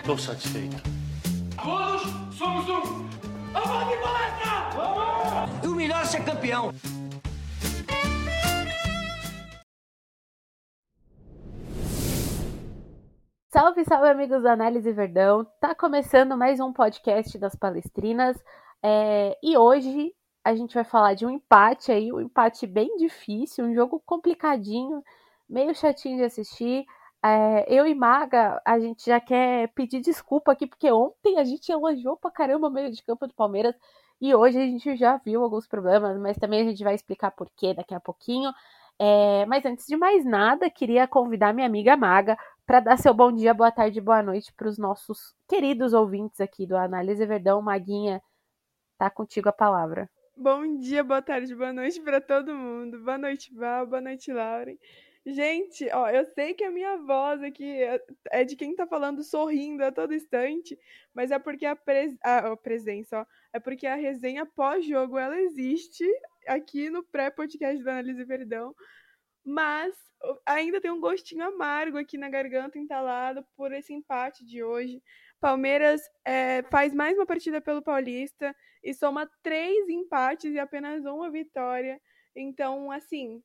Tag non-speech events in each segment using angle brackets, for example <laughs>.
Estou satisfeito. Todos somos um. Vamos de palestra! Vamos! E o melhor é ser campeão. Salve, salve, amigos da Análise Verdão! Tá começando mais um podcast das Palestrinas é, e hoje a gente vai falar de um empate aí, um empate bem difícil, um jogo complicadinho, meio chatinho de assistir. É, eu e Maga, a gente já quer pedir desculpa aqui, porque ontem a gente elogiou pra caramba o meio de campo do Palmeiras e hoje a gente já viu alguns problemas, mas também a gente vai explicar por quê daqui a pouquinho. É, mas antes de mais nada, queria convidar minha amiga Maga para dar seu bom dia, boa tarde, boa noite para os nossos queridos ouvintes aqui do Análise Verdão. Maguinha, tá contigo a palavra. Bom dia, boa tarde, boa noite para todo mundo. Boa noite, Val, boa noite, Lauren. Gente, ó, eu sei que a minha voz aqui é, é de quem tá falando sorrindo a todo instante, mas é porque a, pres a, presença, ó, é porque a resenha pós-jogo ela existe aqui no pré-podcast do Analise Verdão, mas ainda tem um gostinho amargo aqui na garganta entalado por esse empate de hoje. Palmeiras é, faz mais uma partida pelo Paulista e soma três empates e apenas uma vitória. Então, assim,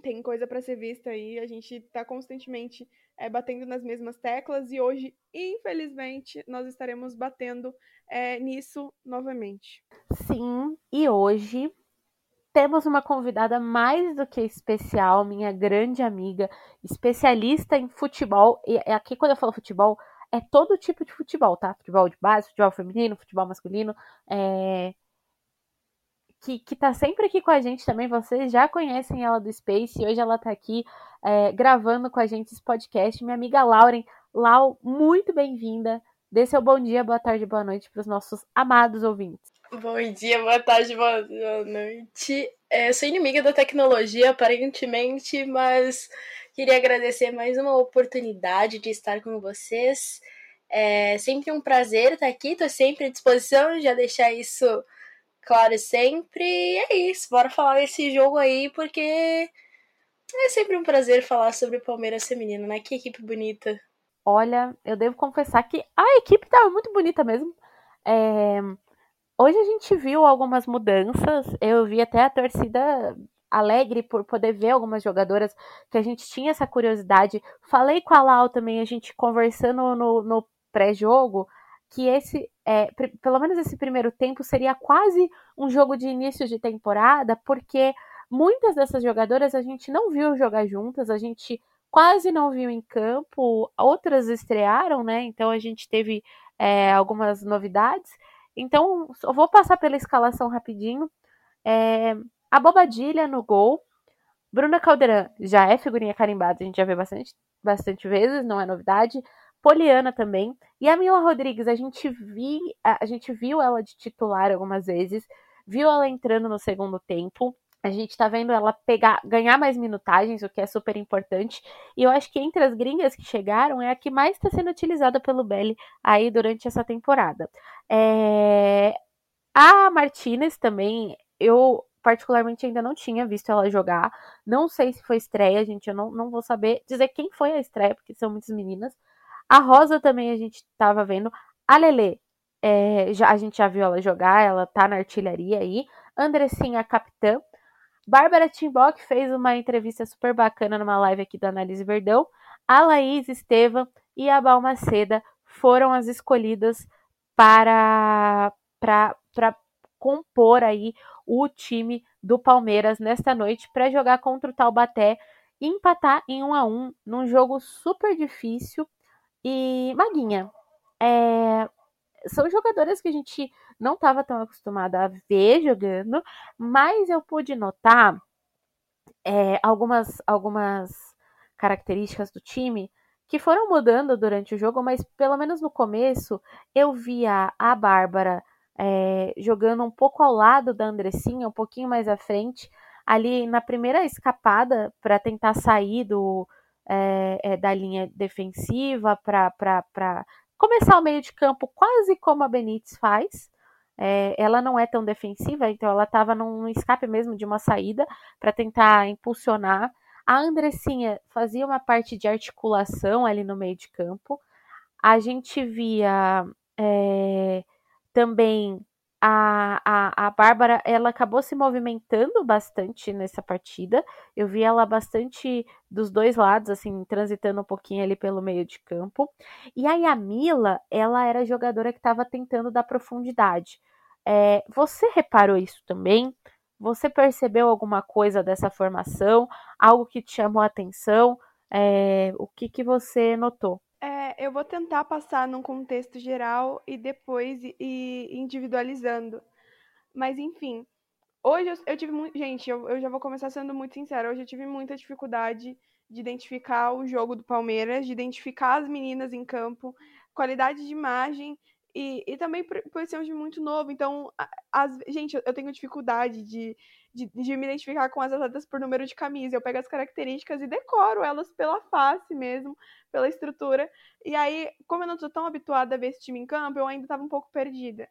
tem coisa para ser vista aí. A gente está constantemente é, batendo nas mesmas teclas e hoje, infelizmente, nós estaremos batendo é, nisso novamente. Sim, e hoje temos uma convidada mais do que especial, minha grande amiga, especialista em futebol. E aqui, quando eu falo futebol, é todo tipo de futebol, tá? Futebol de base, futebol feminino, futebol masculino. É que, que tá sempre aqui com a gente também. Vocês já conhecem ela do Space. Hoje ela tá aqui é, gravando com a gente esse podcast. Minha amiga Lauren. Lau, muito bem-vinda. Dê seu bom dia, boa tarde, boa noite para os nossos amados ouvintes. Bom dia, boa tarde, boa noite. É, sou inimiga da tecnologia, aparentemente, mas queria agradecer mais uma oportunidade de estar com vocês. É sempre um prazer estar aqui, estou sempre à disposição, já deixar isso claro sempre. E é isso, bora falar desse jogo aí, porque é sempre um prazer falar sobre o Palmeiras feminino, né? Que equipe bonita. Olha, eu devo confessar que a equipe estava muito bonita mesmo. É... Hoje a gente viu algumas mudanças. Eu vi até a torcida alegre por poder ver algumas jogadoras que a gente tinha essa curiosidade. Falei com a Lau também, a gente conversando no, no pré-jogo que esse, é, pelo menos esse primeiro tempo, seria quase um jogo de início de temporada, porque muitas dessas jogadoras a gente não viu jogar juntas, a gente quase não viu em campo, outras estrearam, né? Então a gente teve é, algumas novidades. Então, eu vou passar pela escalação rapidinho. É, a Bobadilha no gol. Bruna Caldeirão já é figurinha carimbada, a gente já vê bastante, bastante vezes, não é novidade. Poliana também. E a Mila Rodrigues, a gente, vi, a, a gente viu ela de titular algumas vezes, viu ela entrando no segundo tempo. A gente tá vendo ela pegar, ganhar mais minutagens, o que é super importante. E eu acho que entre as gringas que chegaram é a que mais está sendo utilizada pelo Belly aí durante essa temporada. É... A Martinez também, eu particularmente ainda não tinha visto ela jogar. Não sei se foi estreia, gente. Eu não, não vou saber dizer quem foi a estreia, porque são muitas meninas. A Rosa também a gente estava vendo. A Lele, é, já, a gente já viu ela jogar, ela tá na artilharia aí. Andressinha, capitã. Bárbara Timbock fez uma entrevista super bacana numa live aqui do Análise Verdão. A Laís Estevam e a Balmaceda foram as escolhidas para, para, para compor aí o time do Palmeiras nesta noite para jogar contra o Taubaté e empatar em 1 a 1 num jogo super difícil e Maguinha, é, são jogadoras que a gente não estava tão acostumada a ver jogando, mas eu pude notar é, algumas, algumas características do time que foram mudando durante o jogo, mas pelo menos no começo eu via a Bárbara é, jogando um pouco ao lado da Andressinha, um pouquinho mais à frente, ali na primeira escapada para tentar sair do, é, é, da linha defensiva para começar o meio de campo quase como a Benítez faz. É, ela não é tão defensiva, então ela estava num escape mesmo de uma saída para tentar impulsionar. A Andressinha fazia uma parte de articulação ali no meio de campo. a gente via é, também a, a, a Bárbara, ela acabou se movimentando bastante nessa partida. Eu vi ela bastante dos dois lados, assim, transitando um pouquinho ali pelo meio de campo. E a Mila, ela era a jogadora que estava tentando dar profundidade. É, você reparou isso também? Você percebeu alguma coisa dessa formação? Algo que te chamou a atenção? É, o que, que você notou? É, eu vou tentar passar num contexto geral e depois ir individualizando. Mas, enfim, hoje eu, eu tive muito. Gente, eu, eu já vou começar sendo muito sincera. Hoje eu tive muita dificuldade de identificar o jogo do Palmeiras, de identificar as meninas em campo, qualidade de imagem e, e também por, por ser um muito novo. Então, as, gente, eu tenho dificuldade de, de, de, me identificar com as atletas por número de camisa. Eu pego as características e decoro elas pela face mesmo, pela estrutura. E aí, como eu não estou tão habituada a ver esse time em campo, eu ainda estava um pouco perdida.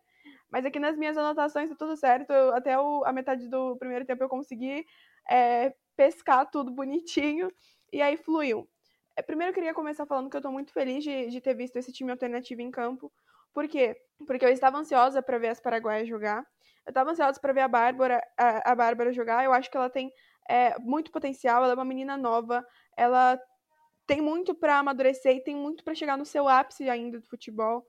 Mas aqui nas minhas anotações tá tudo certo. Eu, até o, a metade do primeiro tempo eu consegui é, pescar tudo bonitinho. E aí fluiu. É, primeiro eu queria começar falando que eu estou muito feliz de, de ter visto esse time alternativo em campo. Por quê? Porque eu estava ansiosa para ver as paraguaias jogar. Eu estava ansiosa para ver a Bárbara, a, a Bárbara jogar. Eu acho que ela tem é, muito potencial. Ela é uma menina nova. Ela tem muito para amadurecer e tem muito para chegar no seu ápice ainda do futebol.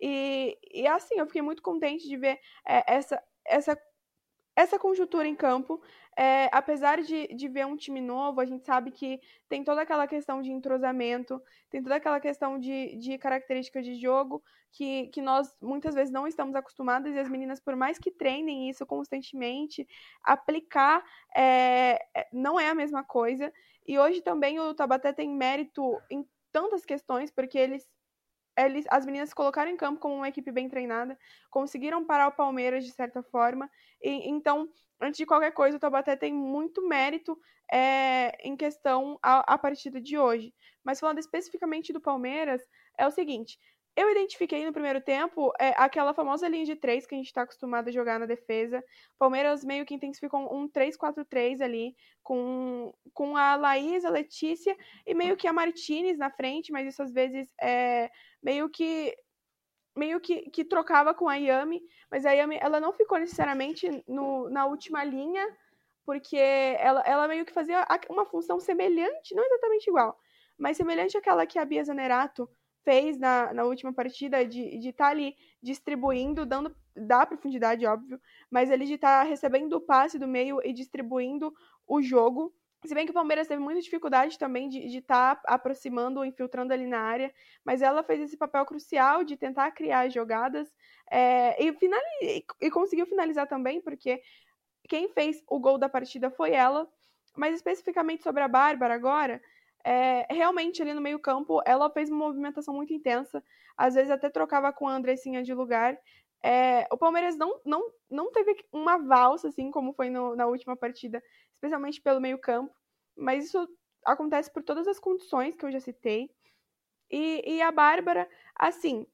E, e assim, eu fiquei muito contente de ver é, essa, essa essa conjuntura em campo, é, apesar de, de ver um time novo, a gente sabe que tem toda aquela questão de entrosamento, tem toda aquela questão de, de características de jogo que, que nós muitas vezes não estamos acostumadas e as meninas, por mais que treinem isso constantemente, aplicar é, é não é a mesma coisa. E hoje também o Tabaté tem mérito em tantas questões, porque eles eles, as meninas se colocaram em campo como uma equipe bem treinada, conseguiram parar o Palmeiras de certa forma. E, então, antes de qualquer coisa, o Taubaté tem muito mérito é, em questão a partida de hoje. Mas falando especificamente do Palmeiras, é o seguinte: eu identifiquei no primeiro tempo é, aquela famosa linha de três que a gente está acostumado a jogar na defesa. Palmeiras meio que intensificou um 3-4-3 ali, com, com a Laís, a Letícia e meio que a Martinez na frente, mas isso às vezes é meio que meio que, que trocava com a Yami, mas a Yami ela não ficou necessariamente no, na última linha, porque ela, ela meio que fazia uma função semelhante, não exatamente igual, mas semelhante àquela que a Bia Zanerato fez na, na última partida de estar tá ali distribuindo, dando da profundidade, óbvio, mas ele de estar tá recebendo o passe do meio e distribuindo o jogo. Se bem que o Palmeiras teve muita dificuldade também de estar tá aproximando, infiltrando ali na área, mas ela fez esse papel crucial de tentar criar jogadas é, e, final, e, e conseguiu finalizar também, porque quem fez o gol da partida foi ela. Mas especificamente sobre a Bárbara agora, é, realmente ali no meio campo ela fez uma movimentação muito intensa, às vezes até trocava com a Andressinha de lugar. É, o Palmeiras não, não, não teve uma valsa, assim, como foi no, na última partida, especialmente pelo meio campo, mas isso acontece por todas as condições que eu já citei. E, e a Bárbara, assim,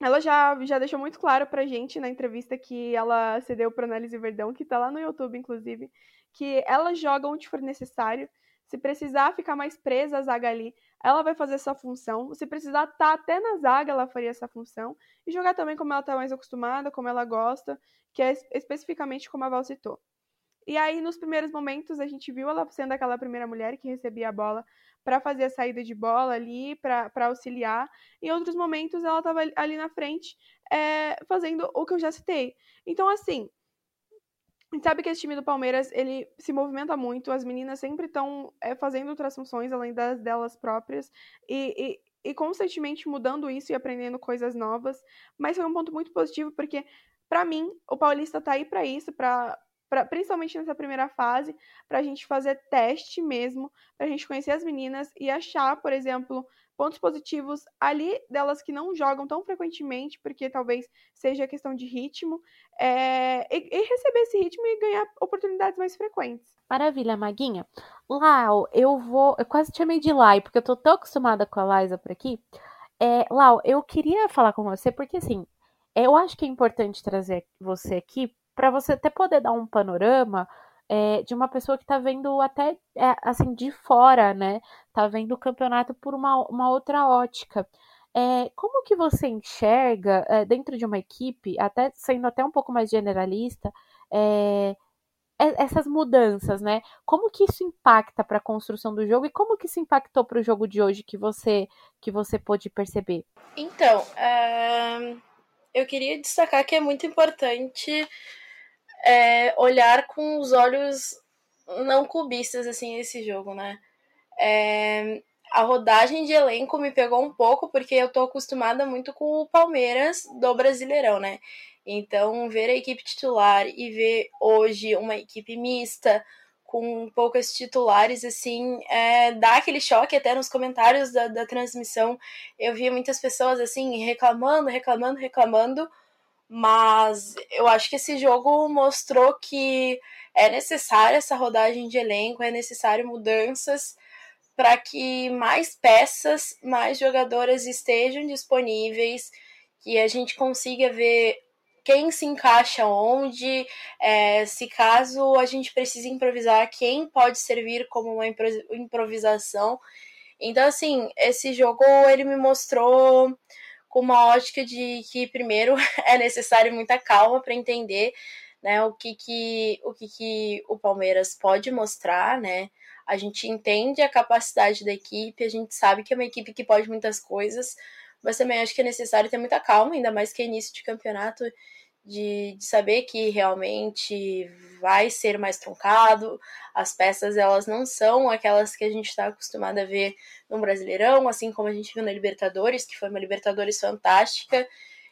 ela já, já deixou muito claro pra gente na entrevista que ela cedeu para Análise Verdão, que tá lá no YouTube, inclusive, que ela joga onde for necessário, se precisar ficar mais presa à zaga ali, ela vai fazer essa função. Se precisar estar tá até na zaga, ela faria essa função. E jogar também como ela está mais acostumada, como ela gosta, que é especificamente como a Val citou. E aí, nos primeiros momentos, a gente viu ela sendo aquela primeira mulher que recebia a bola para fazer a saída de bola ali, para auxiliar. Em outros momentos, ela estava ali na frente é, fazendo o que eu já citei. Então, assim, a gente sabe que esse time do Palmeiras, ele se movimenta muito, as meninas sempre estão é, fazendo outras funções além das delas próprias, e, e, e, constantemente mudando isso e aprendendo coisas novas, mas foi um ponto muito positivo, porque, para mim, o Paulista tá aí para isso, para Pra, principalmente nessa primeira fase, para a gente fazer teste mesmo, para a gente conhecer as meninas e achar, por exemplo, pontos positivos ali delas que não jogam tão frequentemente, porque talvez seja questão de ritmo, é, e, e, receber esse ritmo e ganhar oportunidades mais frequentes. Maravilha, Maguinha. Lau, eu vou. Eu quase te chamei de Lai, porque eu tô tão acostumada com a Liza por aqui. É, Lau, eu queria falar com você, porque assim, eu acho que é importante trazer você aqui para você até poder dar um panorama é, de uma pessoa que está vendo até é, assim de fora, né? Tá vendo o campeonato por uma, uma outra ótica. É, como que você enxerga é, dentro de uma equipe, até sendo até um pouco mais generalista, é, essas mudanças, né? Como que isso impacta para a construção do jogo e como que isso impactou para o jogo de hoje que você que você pôde perceber? Então, é... eu queria destacar que é muito importante é, olhar com os olhos não cubistas assim esse jogo, né? É, a rodagem de elenco me pegou um pouco porque eu tô acostumada muito com o Palmeiras do Brasileirão, né? Então, ver a equipe titular e ver hoje uma equipe mista com poucas titulares, assim, é, dá aquele choque até nos comentários da, da transmissão. Eu via muitas pessoas, assim, reclamando, reclamando, reclamando, mas eu acho que esse jogo mostrou que é necessária essa rodagem de elenco, é necessário mudanças para que mais peças, mais jogadoras estejam disponíveis, que a gente consiga ver quem se encaixa onde, é, se caso a gente precise improvisar, quem pode servir como uma improvisação. Então, assim, esse jogo ele me mostrou com uma ótica de que, primeiro, <laughs> é necessário muita calma para entender né, o, que, que, o que, que o Palmeiras pode mostrar, né? A gente entende a capacidade da equipe, a gente sabe que é uma equipe que pode muitas coisas, mas também acho que é necessário ter muita calma, ainda mais que é início de campeonato, de, de saber que realmente vai ser mais truncado, as peças elas não são aquelas que a gente está acostumado a ver no Brasileirão, assim como a gente viu na Libertadores, que foi uma Libertadores fantástica.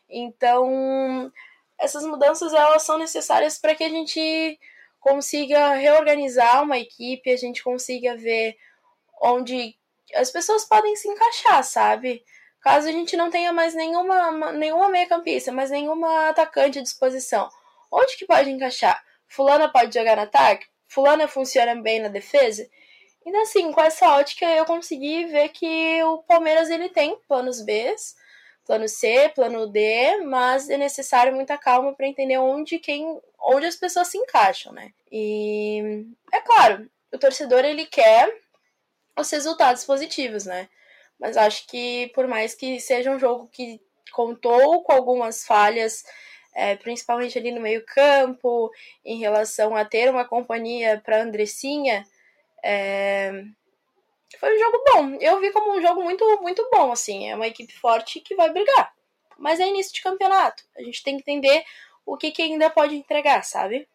Então, essas mudanças elas são necessárias para que a gente consiga reorganizar uma equipe, a gente consiga ver onde as pessoas podem se encaixar, sabe? Caso a gente não tenha mais nenhuma, nenhuma meia-campista, mas nenhuma atacante à disposição, onde que pode encaixar? Fulana pode jogar no ataque? Fulana funciona bem na defesa? Então, assim, com essa ótica eu consegui ver que o Palmeiras ele tem planos B, plano C, plano D, mas é necessário muita calma para entender onde quem, onde as pessoas se encaixam, né? E é claro, o torcedor ele quer os resultados positivos, né? Mas acho que por mais que seja um jogo que contou com algumas falhas, é, principalmente ali no meio campo, em relação a ter uma companhia para Andressinha, é, foi um jogo bom. Eu vi como um jogo muito, muito bom, assim. É uma equipe forte que vai brigar. Mas é início de campeonato. A gente tem que entender o que, que ainda pode entregar, sabe?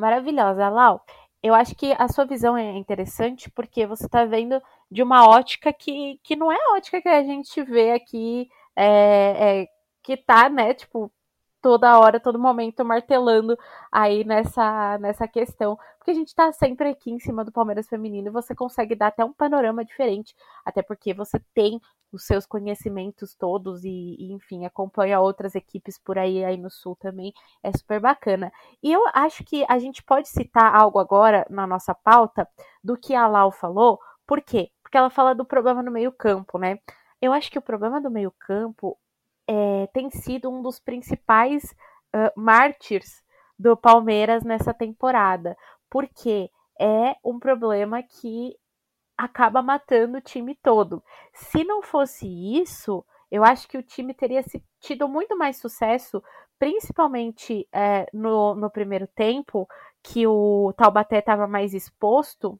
Maravilhosa, Lau. Eu acho que a sua visão é interessante porque você está vendo de uma ótica que, que não é a ótica que a gente vê aqui, é, é, que tá, né, tipo, toda hora, todo momento martelando aí nessa, nessa questão, porque a gente tá sempre aqui em cima do Palmeiras feminino e você consegue dar até um panorama diferente, até porque você tem os seus conhecimentos todos e, e, enfim, acompanha outras equipes por aí aí no sul também, é super bacana. E eu acho que a gente pode citar algo agora na nossa pauta do que a Lau falou, por quê? Porque ela fala do problema no meio-campo, né? Eu acho que o problema do meio-campo é, tem sido um dos principais uh, mártires do Palmeiras nessa temporada, porque é um problema que acaba matando o time todo. Se não fosse isso, eu acho que o time teria tido muito mais sucesso, principalmente é, no, no primeiro tempo, que o Taubaté estava mais exposto,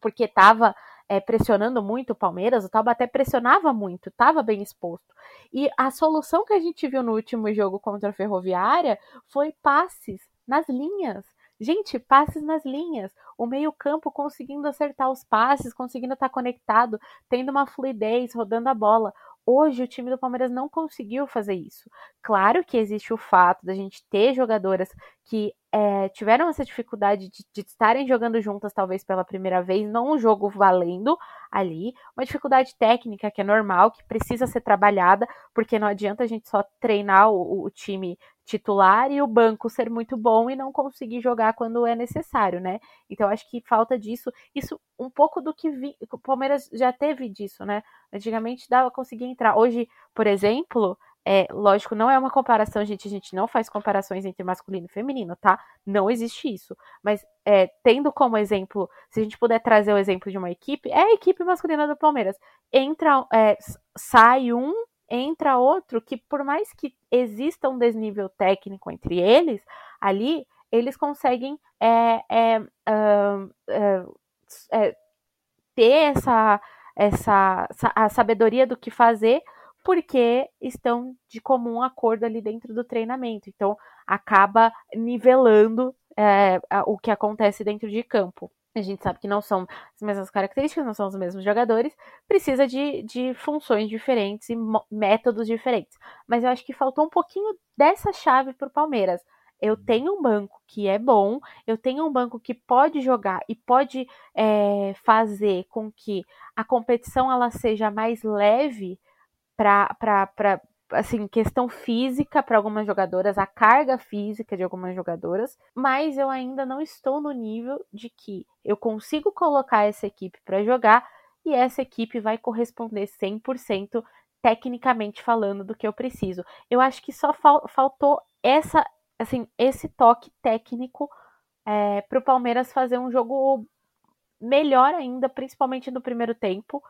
porque estava é, pressionando muito o Palmeiras, o Taubaté pressionava muito, estava bem exposto. E a solução que a gente viu no último jogo contra a Ferroviária foi passes nas linhas. Gente, passes nas linhas. O meio-campo conseguindo acertar os passes, conseguindo estar conectado, tendo uma fluidez, rodando a bola. Hoje o time do Palmeiras não conseguiu fazer isso. Claro que existe o fato da gente ter jogadoras que é, tiveram essa dificuldade de, de, estarem jogando juntas, talvez pela primeira vez, não um jogo valendo ali, uma dificuldade técnica que é normal, que precisa ser trabalhada, porque não adianta a gente só treinar o, o time titular e o banco ser muito bom e não conseguir jogar quando é necessário, né? Então acho que falta disso, isso um pouco do que vi, o Palmeiras já teve disso, né? Antigamente dava conseguir entrar. Hoje, por exemplo, É, lógico, não é uma comparação, gente. A gente não faz comparações entre masculino e feminino, tá? Não existe isso. Mas é, tendo como exemplo, se a gente puder trazer o exemplo de uma equipe, é a equipe masculina do Palmeiras. Entra, é, sai um, entra outro, que por mais que exista um desnível técnico entre eles, ali eles conseguem é, é, uh, ter essa, essa a sabedoria do que fazer porque estão de comum acordo ali dentro do treinamento. Então, acaba nivelando é, o que acontece dentro de campo. A gente sabe que não são as mesmas características, não são os mesmos jogadores, precisa de, de funções diferentes e métodos diferentes. Mas eu acho que faltou um pouquinho dessa chave para o Palmeiras. Eu tenho um banco que é bom, eu tenho um banco que pode jogar e pode é, fazer com que a competição ela seja mais leve para assim, questão física para algumas jogadoras, a carga física de algumas jogadoras, mas eu ainda não estou no nível de que eu consigo colocar essa equipe para jogar e essa equipe vai corresponder 100% tecnicamente falando do que eu preciso. Eu acho que só fal faltou essa, assim, esse toque técnico é, para o Palmeiras fazer um jogo melhor ainda, principalmente no primeiro tempo.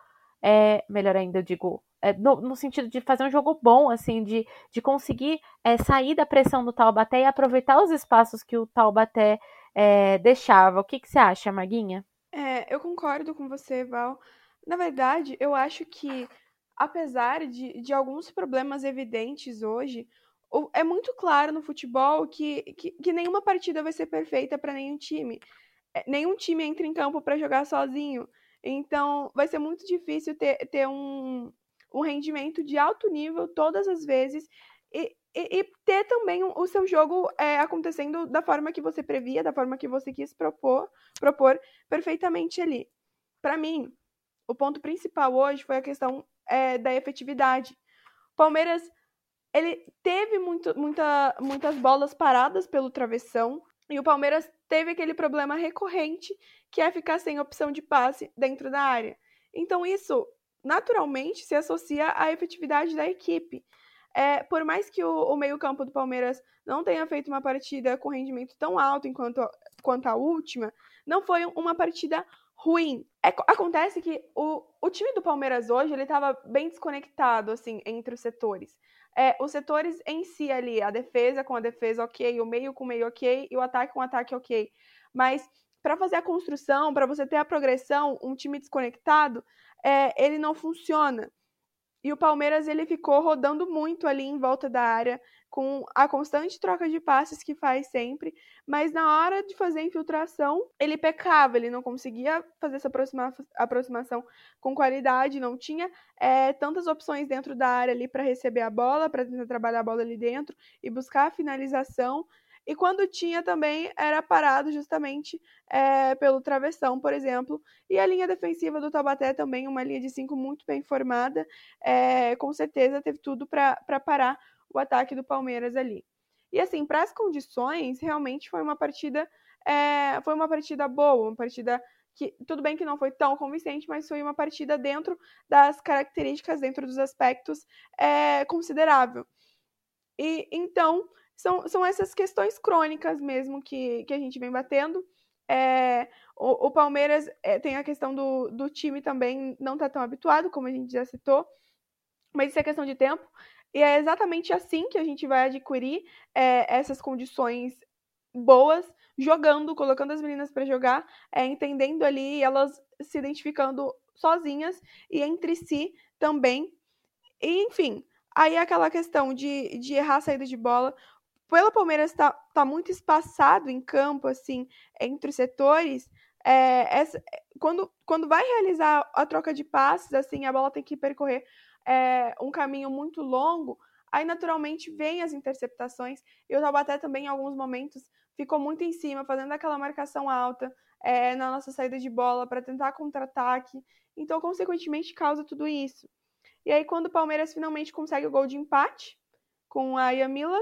É, melhor ainda, eu digo, é, no, no, sentido de fazer um jogo bom, assim, de, de conseguir é, sair da pressão do Taubaté e aproveitar os espaços que o Taubaté é, deixava. O que, que você acha, Maguinha? É, eu concordo com você, Val. Na verdade, eu acho que, apesar de, de alguns problemas evidentes hoje, é muito claro no futebol que, que, que nenhuma partida vai ser perfeita para nenhum time. É, nenhum time entra em campo para jogar sozinho. Então, vai ser muito difícil ter, ter um, um rendimento de alto nível todas as vezes e, e, e ter também o seu jogo é, acontecendo da forma que você previa, da forma que você quis propor, propor perfeitamente ali. Para mim, o ponto principal hoje foi a questão é, da efetividade. Palmeiras ele teve muito, muita, muitas bolas paradas pelo travessão e o Palmeiras teve aquele problema recorrente que é ficar sem opção de passe dentro da área. Então isso naturalmente se associa à efetividade da equipe. É, por mais que o, o meio-campo do Palmeiras não tenha feito uma partida com rendimento tão alto enquanto, quanto a última, não foi uma partida ruim. É, acontece que o, o time do Palmeiras hoje ele estava bem desconectado assim entre os setores. É, os setores em si ali, a defesa com a defesa ok, o meio com o meio ok e o ataque com o ataque ok. Mas para fazer a construção, para você ter a progressão, um time desconectado, é, ele não funciona. E o Palmeiras ele ficou rodando muito ali em volta da área, com a constante troca de passes que faz sempre, mas na hora de fazer a infiltração, ele pecava, ele não conseguia fazer essa aproxima aproximação com qualidade, não tinha é, tantas opções dentro da área ali para receber a bola, para tentar trabalhar a bola ali dentro e buscar a finalização. E quando tinha também era parado justamente é, pelo travessão, por exemplo. E a linha defensiva do Taubaté também, uma linha de cinco muito bem formada, é, com certeza teve tudo para parar o ataque do Palmeiras ali. E assim, para as condições, realmente foi uma partida é, foi uma partida boa, uma partida que tudo bem que não foi tão convincente, mas foi uma partida dentro das características, dentro dos aspectos é, considerável. E então são, são essas questões crônicas mesmo que, que a gente vem batendo. É, o, o, Palmeiras é, tem a questão do, do time também não tá tão habituado, como a gente já citou, mas isso é questão de tempo. E é exatamente assim que a gente vai adquirir é, essas condições boas, jogando, colocando as meninas para jogar, é, entendendo ali, elas se identificando sozinhas e entre si também. E, enfim, aí aquela questão de, de errar a saída de bola pelo Palmeiras tá, tá muito espaçado em campo, assim, entre os setores, é, essa, quando, quando vai realizar a troca de passes, assim, a bola tem que percorrer é, um caminho muito longo, aí naturalmente vem as interceptações, e o Taubaté também, em alguns momentos, ficou muito em cima, fazendo aquela marcação alta é, na nossa saída de bola para tentar contra-ataque, então, consequentemente, causa tudo isso. E aí, quando o Palmeiras finalmente consegue o gol de empate com a Yamila,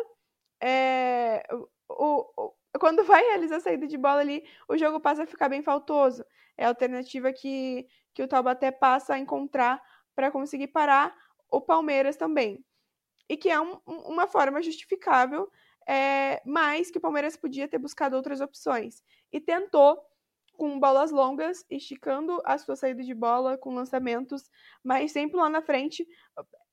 é, o, o, quando <laughs> vai realizar a saída de bola ali, o jogo passa a ficar bem faltoso. É a alternativa que, que o Taubaté passa a encontrar para conseguir parar o Palmeiras também. e que é um, uma forma justificável, é, mas que o Palmeiras podia ter buscado outras opções. E tentou com bolas longas, esticando a sua saída de bola com lançamentos, mas sempre lá na frente.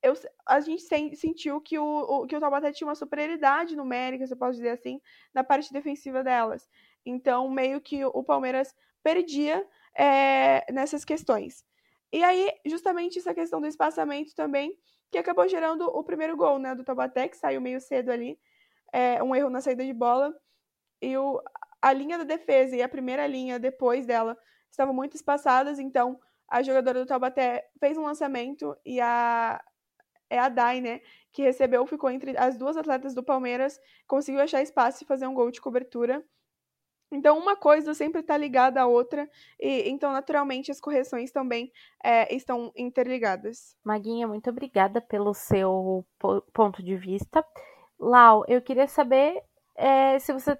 Eu, a gente sentiu que o, o, que o Taubaté tinha uma superioridade numérica, se eu posso dizer assim, na parte defensiva delas. Então, meio que o Palmeiras perdia é, nessas questões. E aí, justamente essa questão do espaçamento também, que acabou gerando o primeiro gol, né, do Taubaté, que saiu meio cedo ali, é, um erro na saída de bola, e o, a linha da defesa e a primeira linha depois dela estavam muito espaçadas, então a jogadora do Taubaté fez um lançamento e a é a Dai, né, que recebeu, ficou entre as duas atletas do Palmeiras, conseguiu achar espaço e fazer um gol de cobertura. Então, uma coisa sempre está ligada à outra, e então, naturalmente, as correções também é, estão interligadas. Maguinha, muito obrigada pelo seu ponto de vista. Lau, eu queria saber é, se você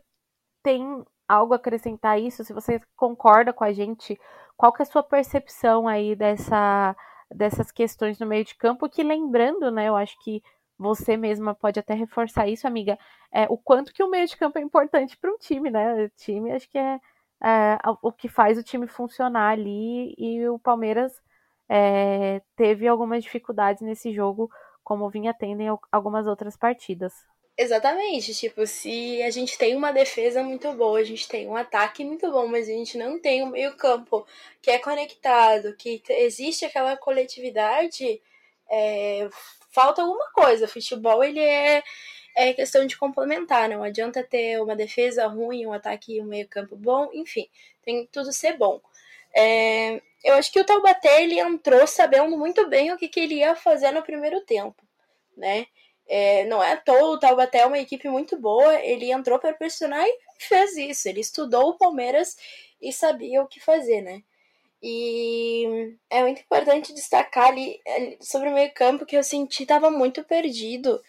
tem algo a acrescentar a isso, se você concorda com a gente, qual que é a sua percepção aí dessa, dessas questões no meio de campo, que lembrando, né, eu acho que você mesma pode até reforçar isso, amiga, é, o quanto que o meio de campo é importante para um time, né? O time acho que é, é, o que faz o time funcionar ali e o Palmeiras é, teve algumas dificuldades nesse jogo, como vinha tendo em algumas outras partidas. Exatamente, tipo, se a gente tem uma defesa muito boa, a gente tem um ataque muito bom, mas a gente não tem um meio-campo que é conectado, que existe aquela coletividade, é, falta alguma coisa. Futebol ele é, é questão de complementar, não adianta ter uma defesa ruim, um ataque e um meio-campo bom, enfim, tem tudo ser bom. É, eu acho que o Taubaté ele entrou sabendo muito bem o que queria fazer no primeiro tempo, né? É, não é à toa, o Taubaté é uma equipe muito boa, ele entrou para pressionar e fez isso. Ele estudou o Palmeiras e sabia o que fazer, né? E é muito importante destacar ali sobre o meio campo que eu senti estava muito perdido.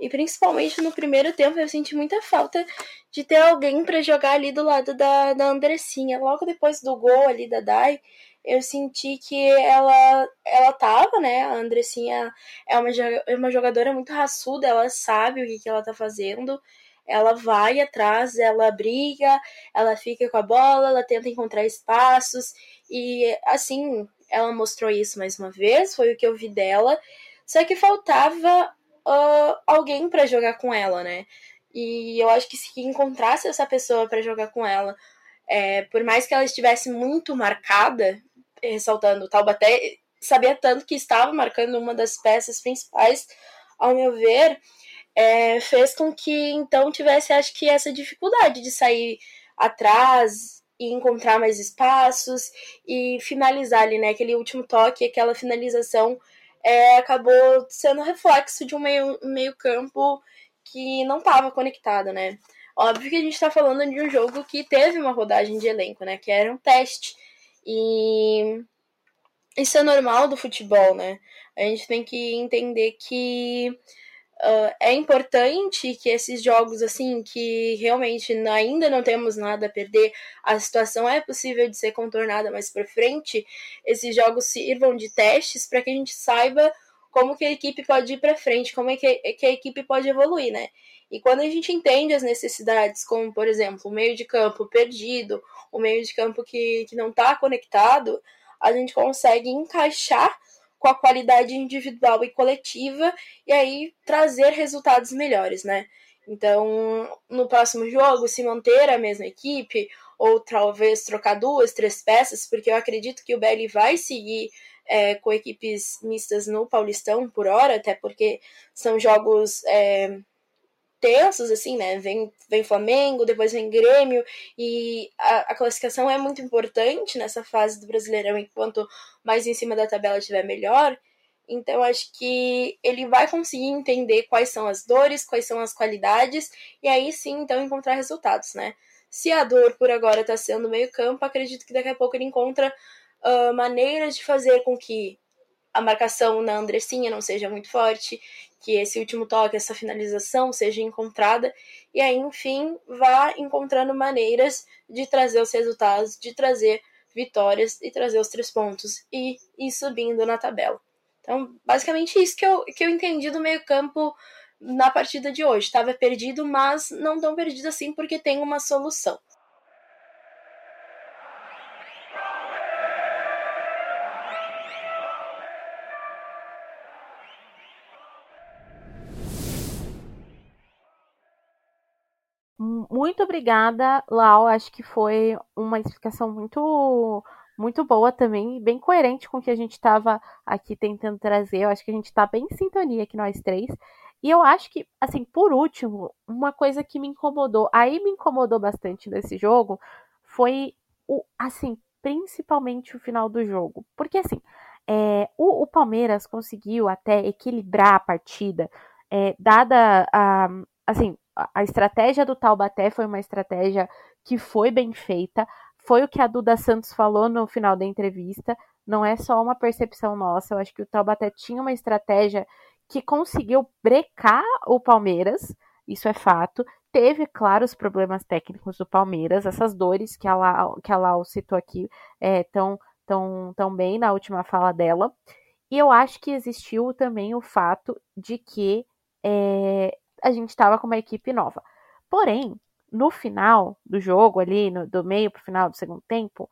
E principalmente no primeiro tempo eu senti muita falta de ter alguém para jogar ali do lado da, da Andressinha. Logo depois do gol ali da Dai, eu senti que ela ela tava, né? A Andressinha é uma, é uma jogadora muito raçuda, ela sabe o que, que ela tá fazendo ela vai atrás, ela briga, ela fica com a bola, ela tenta encontrar espaços e assim, ela mostrou isso mais uma vez, foi o que eu vi dela. Só que faltava uh, alguém para jogar com ela, né? E eu acho que se encontrasse essa pessoa para jogar com ela, é, por mais que ela estivesse muito marcada, ressaltando o Taubaté, sabia tanto que estava marcando uma das peças principais, ao meu ver, é, fez com que então tivesse, acho que, essa dificuldade de sair atrás e encontrar mais espaços e finalizar ali, né? Aquele último toque, aquela finalização é, acabou sendo reflexo de um meio, meio campo que não estava conectado, né? Óbvio que a gente está falando de um jogo que teve uma rodagem de elenco, né? Que era um teste. E isso é normal do futebol, né? A gente tem que entender que Uh, é importante que esses jogos, assim, que realmente ainda não temos nada a perder, a situação é possível de ser contornada mais para frente, esses jogos sirvam de testes para que a gente saiba como que a equipe pode ir para frente, como é que, que a equipe pode evoluir, né? E quando a gente entende as necessidades, como por exemplo, o meio de campo perdido, o meio de campo que, que não está conectado, a gente consegue encaixar com a qualidade individual e coletiva e aí trazer resultados melhores, né? Então, no próximo jogo, se manter a mesma equipe, ou talvez trocar duas, três peças, porque eu acredito que o BL vai seguir é, com equipes mistas no Paulistão por hora, até porque são jogos é, tensos, assim, né? Vem, vem Flamengo, depois vem Grêmio, e a, a, classificação é muito importante nessa fase do Brasileirão, enquanto mais em cima da tabela estiver melhor. Então, acho que ele vai conseguir entender quais são as dores, quais são as qualidades, e aí sim, então, encontrar resultados, né? Se a dor por agora está sendo meio campo, acredito que daqui a pouco ele encontra uh, maneiras de fazer com que a marcação na Andressinha não seja muito forte, que esse último toque, essa finalização seja encontrada, e aí, enfim, vá encontrando maneiras de trazer os resultados, de trazer vitórias e trazer os três pontos e ir subindo na tabela. Então, basicamente isso que eu, que eu entendi do meio-campo na partida de hoje. Estava perdido, mas não tão perdido assim porque tem uma solução. Muito obrigada, Lau. Acho que foi uma explicação muito muito boa também, bem coerente com o que a gente estava aqui tentando trazer. Eu acho que a gente está bem em sintonia aqui nós três. E eu acho que, assim, por último, uma coisa que me incomodou, aí me incomodou bastante nesse jogo, foi o, assim, principalmente o final do jogo. Porque, assim, é, o, o, Palmeiras conseguiu até equilibrar a partida, é, dada a, assim, a estratégia do Taubaté foi uma estratégia que foi bem feita, foi o que a Duda Santos falou no final da entrevista, não é só uma percepção nossa, eu acho que o Taubaté tinha uma estratégia que conseguiu brecar o Palmeiras, isso é fato. Teve, claro, os problemas técnicos do Palmeiras, essas dores que a Lau, que a Lau citou aqui é, tão, tão bem na última fala dela. E eu acho que existiu também o fato de que é, a gente estava com uma equipe nova. Porém, no final do jogo, ali, no, do meio para o final do segundo tempo,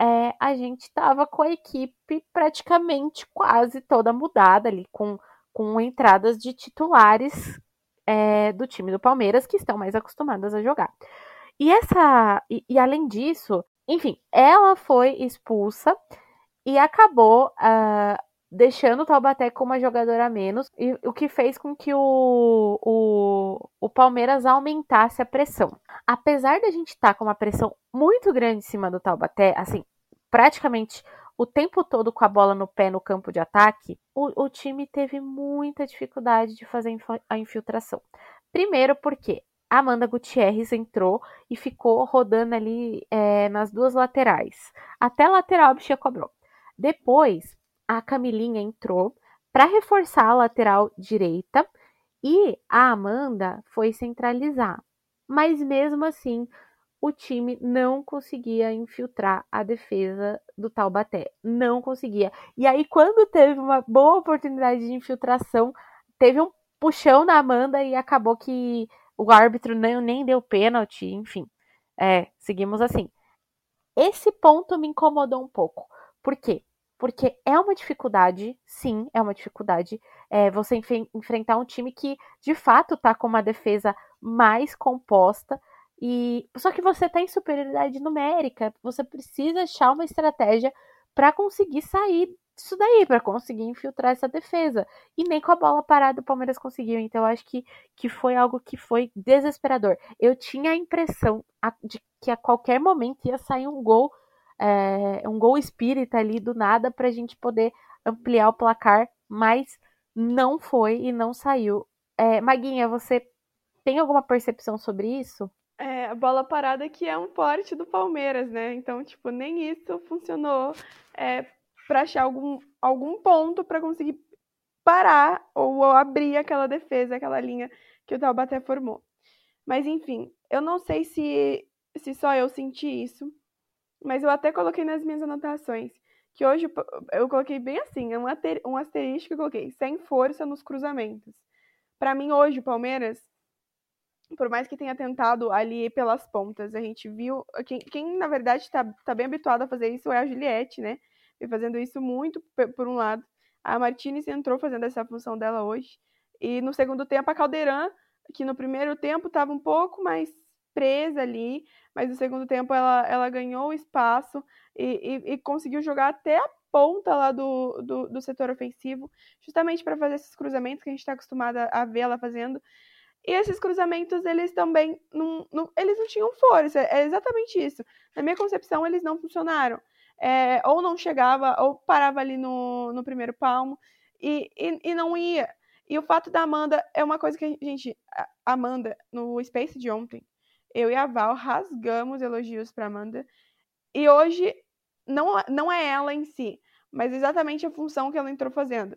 é, a gente estava com a equipe praticamente quase toda mudada ali, com, com entradas de titulares é, do time do Palmeiras que estão mais acostumadas a jogar. E essa, e, e além disso, enfim, ela foi expulsa e acabou uh, deixando o Taubaté com uma jogadora a menos, e o que fez com que o, o, o Palmeiras aumentasse a pressão. Apesar da gente estar tá com uma pressão muito grande em cima do Taubaté, assim, praticamente o tempo todo com a bola no pé no campo de ataque, o, o time teve muita dificuldade de fazer a infiltração. Primeiro porque Amanda Gutierrez entrou e ficou rodando ali é, nas duas laterais. Até a lateral a bichinha cobrou. Depois, a Camilinha entrou para reforçar a lateral direita e a Amanda foi centralizar. Mas mesmo assim, o time não conseguia infiltrar a defesa do Taubaté. Não conseguia. E aí, quando teve uma boa oportunidade de infiltração, teve um puxão da Amanda e acabou que o árbitro nem, nem deu pênalti, enfim. É, seguimos assim. Esse ponto me incomodou um pouco. Por quê? Porque é uma dificuldade, sim, é uma dificuldade é, você enf enfrentar um time que de fato está com uma defesa mais composta e só que você está em superioridade numérica, você precisa achar uma estratégia para conseguir sair disso daí, para conseguir infiltrar essa defesa. E nem com a bola parada o Palmeiras conseguiu. Então acho que, que foi algo que foi desesperador. Eu tinha a impressão de que a qualquer momento ia sair um gol é, um gol espírita ali do nada para a gente poder ampliar o placar, mas não foi e não saiu. É, Maguinha, você tem alguma percepção sobre isso? É, a bola parada que é um forte do Palmeiras, né? Então, tipo, nem isso funcionou é, para achar algum, algum ponto para conseguir parar ou abrir aquela defesa, aquela linha que o Taubaté formou. Mas, enfim, eu não sei se, se só eu senti isso, mas eu até coloquei nas minhas anotações que hoje eu coloquei bem assim, um, um asterisco que eu coloquei, sem força nos cruzamentos. Para mim, hoje, o Palmeiras, por mais que tenha tentado ali pelas pontas, a gente viu. Quem, quem na verdade, está tá bem habituado a fazer isso é a Juliette, né? E fazendo isso muito por um lado. A Martinez entrou fazendo essa função dela hoje. E no segundo tempo, a Caldeirão, que no primeiro tempo estava um pouco mais presa ali, mas no segundo tempo ela, ela ganhou espaço e, e, e conseguiu jogar até a ponta lá do, do, do setor ofensivo, justamente para fazer esses cruzamentos que a gente está acostumado a ver ela fazendo. E esses cruzamentos, eles também não, não, eles não tinham força, é exatamente isso. Na minha concepção, eles não funcionaram. É, ou não chegava, ou parava ali no, no primeiro palmo, e, e, e não ia. E o fato da Amanda é uma coisa que a gente. A Amanda, no Space de ontem, eu e a Val rasgamos elogios para Amanda. E hoje não, não é ela em si, mas exatamente a função que ela entrou fazendo.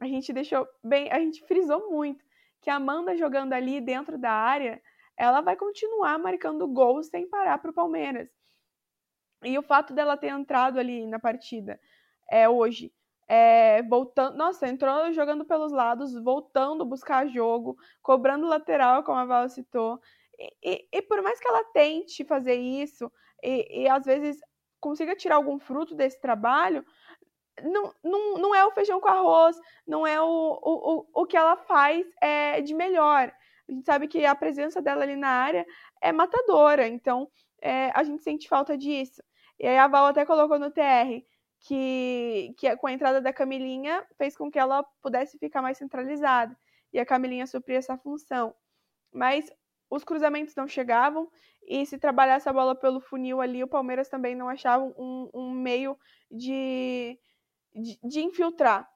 A gente deixou bem, a gente frisou muito que a Amanda jogando ali dentro da área, ela vai continuar marcando gols sem parar para o Palmeiras. E o fato dela ter entrado ali na partida é hoje é, voltando, nossa, entrou jogando pelos lados, voltando buscar jogo, cobrando lateral, como a Val citou. E, e, por mais que ela tente fazer isso, e, e às vezes consiga tirar algum fruto desse trabalho, não, não, não é o feijão com arroz, não é o, o, o, o que ela faz é, de melhor. A gente sabe que a presença dela ali na área é matadora, então é, a gente sente falta disso. E aí a Val até colocou no TR que, que com a entrada da Camilinha fez com que ela pudesse ficar mais centralizada. E a Camilinha supria essa função. Mas os cruzamentos não chegavam, e se trabalhasse a bola pelo funil ali, o Palmeiras também não achava um, um meio de, de, de infiltrar.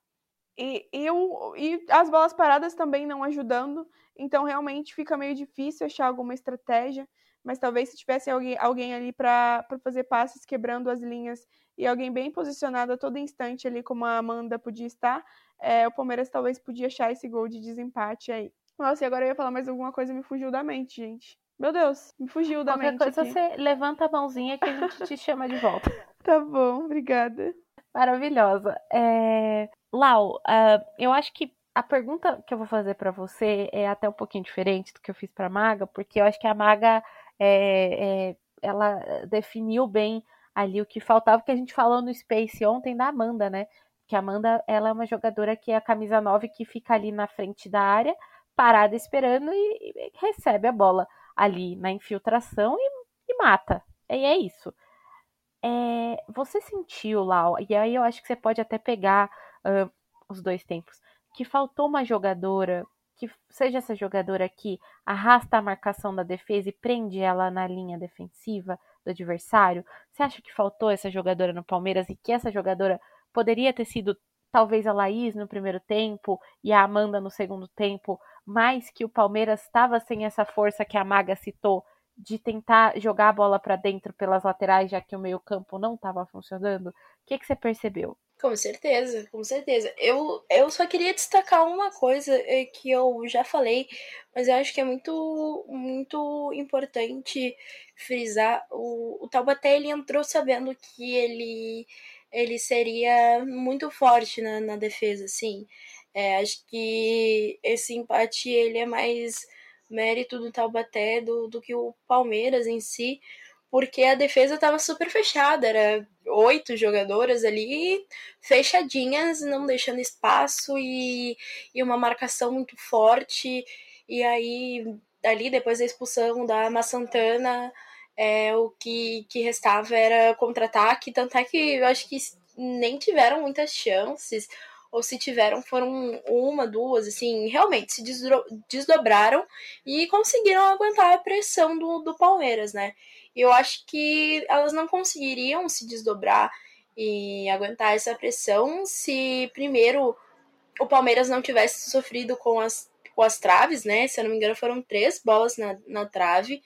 E, e, o, e as bolas paradas também não ajudando, então realmente fica meio difícil achar alguma estratégia. Mas talvez se tivesse alguém, alguém ali para fazer passes quebrando as linhas e alguém bem posicionado a todo instante ali, como a Amanda podia estar, é, o Palmeiras talvez podia achar esse gol de desempate aí. Nossa, e agora eu ia falar mais alguma coisa me fugiu da mente, gente. Meu Deus, me fugiu da Qualquer mente. coisa aqui. você levanta a mãozinha que a gente te <laughs> chama de volta. Tá bom, obrigada. Maravilhosa. É... Lau, uh, eu acho que a pergunta que eu vou fazer para você é até um pouquinho diferente do que eu fiz para Maga, porque eu acho que a Maga é, é, ela definiu bem ali o que faltava, que a gente falou no Space ontem da Amanda, né? Que a Amanda ela é uma jogadora que é a camisa 9 que fica ali na frente da área, parada esperando e, e recebe a bola ali na infiltração e, e mata. E é isso. É, você sentiu lá, e aí eu acho que você pode até pegar uh, os dois tempos, que faltou uma jogadora, que seja essa jogadora que arrasta a marcação da defesa e prende ela na linha defensiva do adversário? Você acha que faltou essa jogadora no Palmeiras e que essa jogadora poderia ter sido talvez a Laís no primeiro tempo e a Amanda no segundo tempo, mas que o Palmeiras estava sem essa força que a Maga citou de tentar jogar a bola para dentro pelas laterais, já que o meio-campo não estava funcionando? O que, que você percebeu? Com certeza, com certeza. Eu, eu só queria destacar uma coisa é, que eu já falei, mas eu acho que é muito, muito importante frisar. O, o Taubaté ele entrou sabendo que ele ele seria muito forte na, na defesa, assim. É, acho que esse empate ele é mais mérito do Taubaté do, do que o Palmeiras em si, porque a defesa estava super fechada, era oito jogadoras ali fechadinhas, não deixando espaço e, e uma marcação muito forte. E aí, ali, depois da expulsão da Massantana, é, o que, que restava era contra-ataque, tanto é que eu acho que nem tiveram muitas chances, ou se tiveram foram uma, duas, assim, realmente se desdobraram e conseguiram aguentar a pressão do, do Palmeiras, né? Eu acho que elas não conseguiriam se desdobrar e aguentar essa pressão se primeiro o Palmeiras não tivesse sofrido com as, com as traves, né? Se eu não me engano, foram três bolas na, na trave.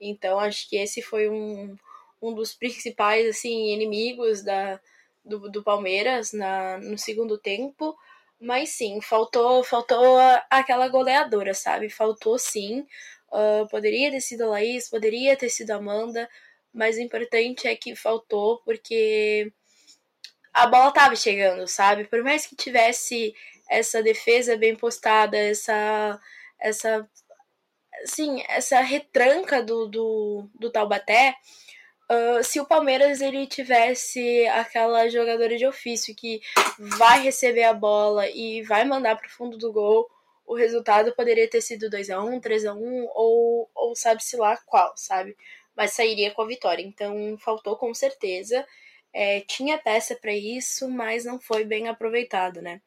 Então acho que esse foi um, um dos principais assim inimigos da, do, do Palmeiras na, no segundo tempo. Mas sim, faltou faltou aquela goleadora, sabe? Faltou sim. Uh, poderia ter sido a Laís, poderia ter sido a Amanda, mas o importante é que faltou porque a bola tava chegando, sabe? Por mais que tivesse essa defesa bem postada, essa essa assim, essa retranca do, do, do Taubaté, uh, se o Palmeiras ele tivesse aquela jogadora de ofício que vai receber a bola e vai mandar para o fundo do gol, o resultado poderia ter sido 2 a 1 3 a 1 ou, ou sabe-se lá qual, sabe? Mas sairia com a vitória. Então faltou com certeza. É, tinha peça para isso, mas não foi bem aproveitado, né?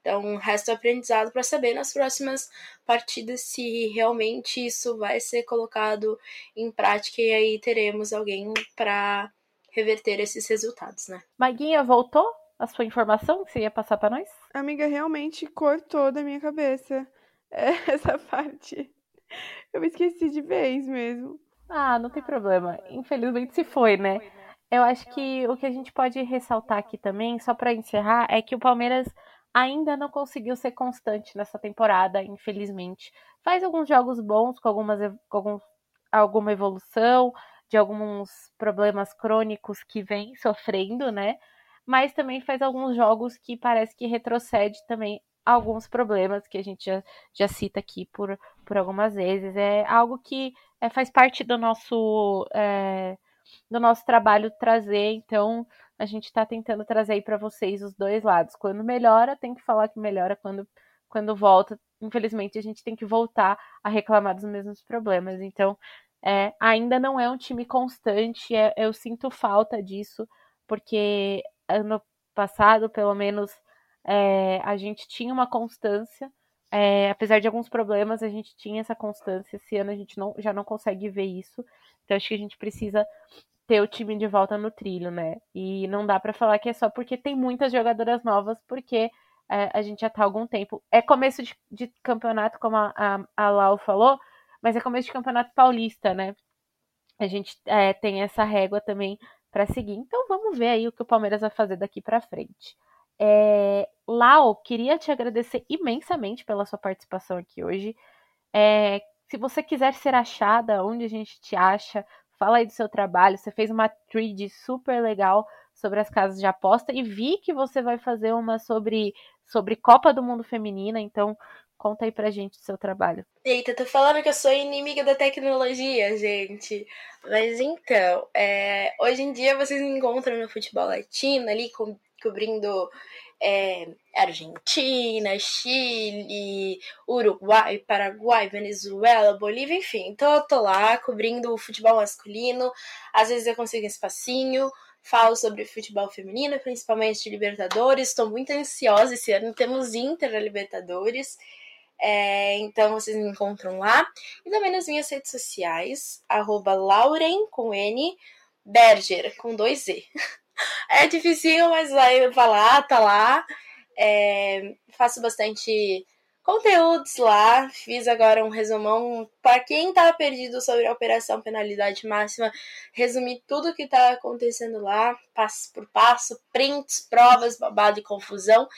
Então, resta aprendizado para saber nas próximas partidas se realmente isso vai ser colocado em prática e aí teremos alguém para reverter esses resultados, né? Maguinha, voltou a sua informação que você ia passar para nós? Amiga, realmente cortou da minha cabeça <laughs> essa parte. Eu me esqueci de vez mesmo. Ah, não tem problema. Infelizmente se foi, né? Eu acho que o que a gente pode ressaltar aqui também, só para encerrar, é que o Palmeiras ainda não conseguiu ser constante nessa temporada, infelizmente. Faz alguns jogos bons, com, algumas, com algum, alguma evolução, de alguns problemas crônicos que vem <laughs> sofrendo, né? mas também faz alguns jogos que parece que retrocede também alguns problemas que a gente já, já cita aqui por, por algumas vezes. É algo que é, faz parte do nosso, é, do nosso trabalho trazer, então a gente está tentando trazer aí para vocês os dois lados. Quando melhora, tem que falar que melhora, quando, quando volta, infelizmente a gente tem que voltar a reclamar dos mesmos problemas. Então, é, ainda não é um time constante, é, eu sinto falta disso, porque ano passado, pelo menos, é, a gente tinha uma constância, é, apesar de alguns problemas, a gente tinha essa constância. Esse ano a gente não, já não consegue ver isso. Então acho que a gente precisa ter o time de volta no trilho, né? E não dá para falar que é só porque tem muitas jogadoras novas, porque é, a gente já tá há algum tempo. É começo de, de campeonato, como a, a, a Lau falou, mas é começo de campeonato paulista, né? A gente é, tem essa régua também para seguir. Então vamos ver aí o que o Palmeiras vai fazer daqui para frente. É, Lau, queria te agradecer imensamente pela sua participação aqui hoje. É, se você quiser ser achada, onde a gente te acha, fala aí do seu trabalho. Você fez uma thread super legal sobre as casas de aposta e vi que você vai fazer uma sobre, sobre Copa do Mundo Feminina, então conta aí pra gente o seu trabalho. Eita, tô falando que eu sou inimiga da tecnologia, gente. Mas então, é, hoje em dia vocês me encontram no futebol latino ali com cobrindo é, Argentina, Chile, Uruguai, Paraguai, Venezuela, Bolívia, enfim. Então tô lá cobrindo o futebol masculino. Às vezes eu consigo um espacinho. Falo sobre futebol feminino, principalmente de Libertadores. Estou muito ansiosa esse ano. Temos Inter Libertadores. É, então vocês me encontram lá. E também nas minhas redes sociais, arroba Lauren com N, Berger com dois E. <laughs> <laughs> É difícil, mas vai, vai lá, tá lá. É, faço bastante conteúdos lá. Fiz agora um resumão para quem tá perdido sobre a operação penalidade máxima. Resumi tudo que tá acontecendo lá, passo por passo, prints, provas, babado e confusão.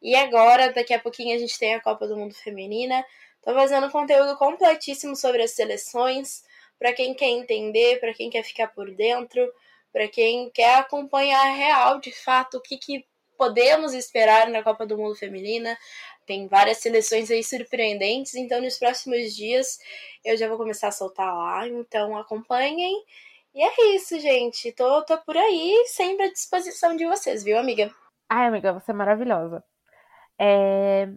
E agora, daqui a pouquinho, a gente tem a Copa do Mundo Feminina. Tô fazendo conteúdo completíssimo sobre as seleções, para quem quer entender, para quem quer ficar por dentro para quem quer acompanhar real, de fato, o que, que podemos esperar na Copa do Mundo Feminina. Tem várias seleções aí surpreendentes, então nos próximos dias eu já vou começar a soltar lá, então acompanhem. E é isso, gente. Tô, tô por aí, sempre à disposição de vocês, viu, amiga? Ai, amiga, você é maravilhosa. É...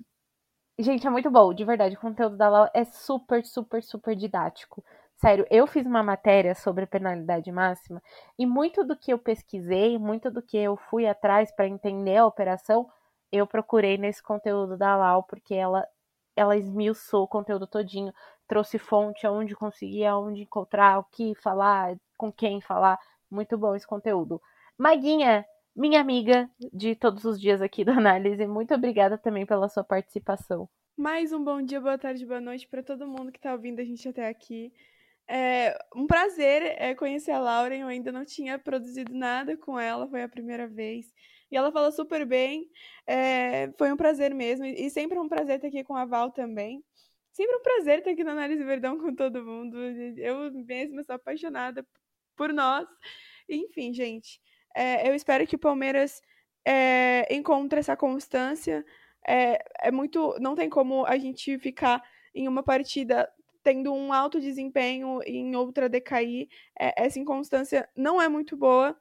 Gente, é muito bom, de verdade. O conteúdo da Lau é super, super, super didático. Sério, eu fiz uma matéria sobre penalidade máxima e muito do que eu pesquisei, muito do que eu fui atrás para entender a operação, eu procurei nesse conteúdo da Lau, porque ela ela esmiuçou o conteúdo todinho, trouxe fonte aonde conseguia, aonde encontrar, o que falar, com quem falar. Muito bom esse conteúdo. Maguinha, minha amiga de todos os dias aqui do Análise, muito obrigada também pela sua participação. Mais um bom dia, boa tarde, boa noite para todo mundo que está ouvindo a gente até aqui. É um prazer é, conhecer a Lauren. Eu ainda não tinha produzido nada com ela, foi a primeira vez. E ela fala super bem. É, foi um prazer mesmo. E sempre é um prazer estar aqui com a Val também. Sempre um prazer estar aqui na Análise Verdão com todo mundo. Eu mesma sou apaixonada por nós. Enfim, gente, é, eu espero que o Palmeiras é, encontre essa constância. É, é muito. Não tem como a gente ficar em uma partida tendo um alto desempenho e em outra decair. É, essa inconstância não é muito boa,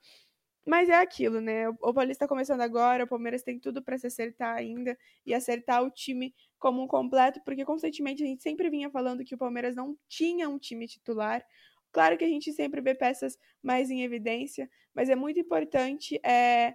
mas é aquilo, né? O, Paulista está começando agora, o Palmeiras tem tudo para se acertar ainda e acertar o time como um completo, porque constantemente a gente sempre vinha falando que o Palmeiras não tinha um time titular. Claro que a gente sempre vê peças mais em evidência, mas é muito importante é,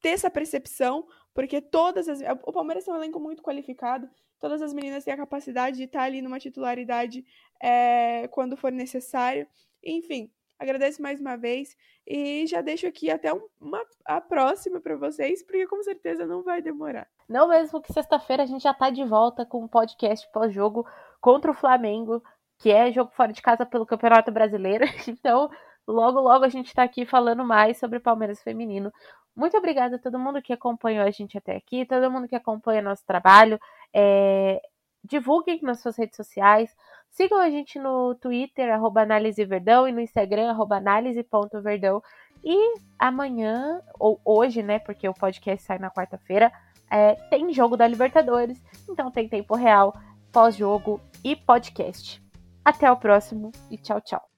ter essa percepção, porque todas as. O Palmeiras tem um elenco muito qualificado, todas as meninas têm a capacidade de estar ali numa titularidade é, quando for necessário. Enfim, agradeço mais uma vez e já deixo aqui até uma, a próxima para vocês, porque com certeza não vai demorar. Não mesmo que sexta-feira a gente já tá de volta com um podcast pós-jogo contra o Flamengo, que é jogo fora de casa pelo Campeonato Brasileiro. <laughs> Então, logo logo a gente tá aqui falando mais sobre Palmeiras feminino. Muito obrigada a todo mundo que acompanhou a gente até aqui, todo mundo que acompanha nosso trabalho. É, divulguem nas suas redes sociais. Sigam a gente no Twitter, arroba analiseverdão, e no Instagram, arroba análise.verdão. E amanhã, ou hoje, né, porque o podcast sai na quarta-feira, é, tem jogo da Libertadores, então tem tempo real, pós-jogo e podcast. Até o próximo e tchau, tchau.